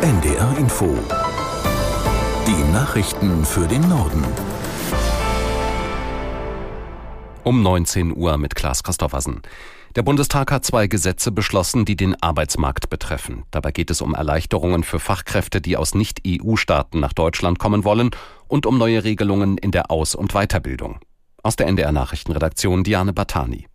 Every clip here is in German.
NDR Info. Die Nachrichten für den Norden. Um 19 Uhr mit Klaas Christoffersen. Der Bundestag hat zwei Gesetze beschlossen, die den Arbeitsmarkt betreffen. Dabei geht es um Erleichterungen für Fachkräfte, die aus Nicht-EU-Staaten nach Deutschland kommen wollen und um neue Regelungen in der Aus- und Weiterbildung. Aus der NDR Nachrichtenredaktion Diane Batani.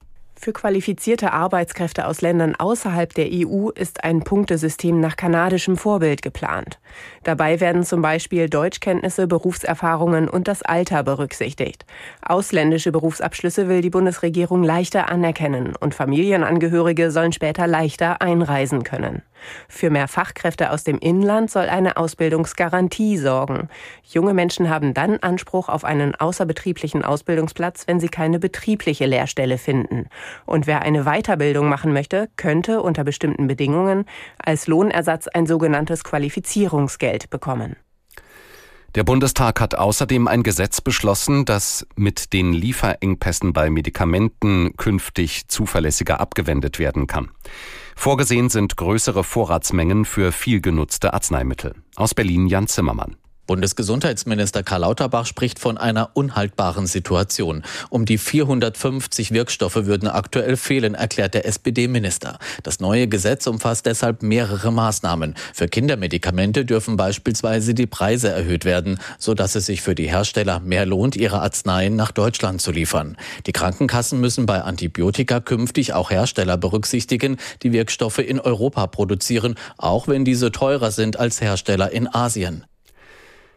Für qualifizierte Arbeitskräfte aus Ländern außerhalb der EU ist ein Punktesystem nach kanadischem Vorbild geplant. Dabei werden zum Beispiel Deutschkenntnisse, Berufserfahrungen und das Alter berücksichtigt. Ausländische Berufsabschlüsse will die Bundesregierung leichter anerkennen und Familienangehörige sollen später leichter einreisen können. Für mehr Fachkräfte aus dem Inland soll eine Ausbildungsgarantie sorgen. Junge Menschen haben dann Anspruch auf einen außerbetrieblichen Ausbildungsplatz, wenn sie keine betriebliche Lehrstelle finden. Und wer eine Weiterbildung machen möchte, könnte unter bestimmten Bedingungen als Lohnersatz ein sogenanntes Qualifizierungsgeld bekommen. Der Bundestag hat außerdem ein Gesetz beschlossen, das mit den Lieferengpässen bei Medikamenten künftig zuverlässiger abgewendet werden kann. Vorgesehen sind größere Vorratsmengen für viel genutzte Arzneimittel. Aus Berlin Jan Zimmermann. Bundesgesundheitsminister Karl Lauterbach spricht von einer unhaltbaren Situation. Um die 450 Wirkstoffe würden aktuell fehlen, erklärt der SPD-Minister. Das neue Gesetz umfasst deshalb mehrere Maßnahmen. Für Kindermedikamente dürfen beispielsweise die Preise erhöht werden, sodass es sich für die Hersteller mehr lohnt, ihre Arzneien nach Deutschland zu liefern. Die Krankenkassen müssen bei Antibiotika künftig auch Hersteller berücksichtigen, die Wirkstoffe in Europa produzieren, auch wenn diese teurer sind als Hersteller in Asien.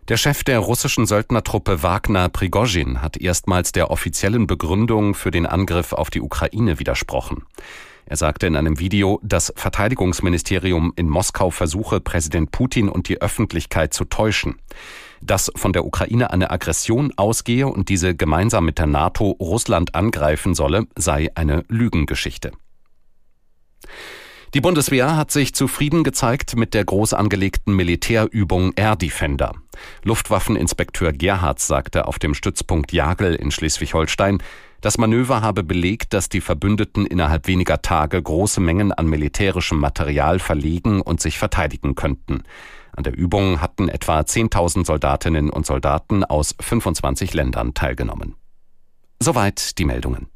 Der Chef der russischen Söldnertruppe Wagner Prigozhin hat erstmals der offiziellen Begründung für den Angriff auf die Ukraine widersprochen. Er sagte in einem Video, das Verteidigungsministerium in Moskau versuche, Präsident Putin und die Öffentlichkeit zu täuschen. Dass von der Ukraine eine Aggression ausgehe und diese gemeinsam mit der NATO Russland angreifen solle, sei eine Lügengeschichte. Die Bundeswehr hat sich zufrieden gezeigt mit der groß angelegten Militärübung Air Defender. Luftwaffeninspekteur Gerhards sagte auf dem Stützpunkt Jagel in Schleswig-Holstein, das Manöver habe belegt, dass die Verbündeten innerhalb weniger Tage große Mengen an militärischem Material verlegen und sich verteidigen könnten. An der Übung hatten etwa 10.000 Soldatinnen und Soldaten aus 25 Ländern teilgenommen. Soweit die Meldungen.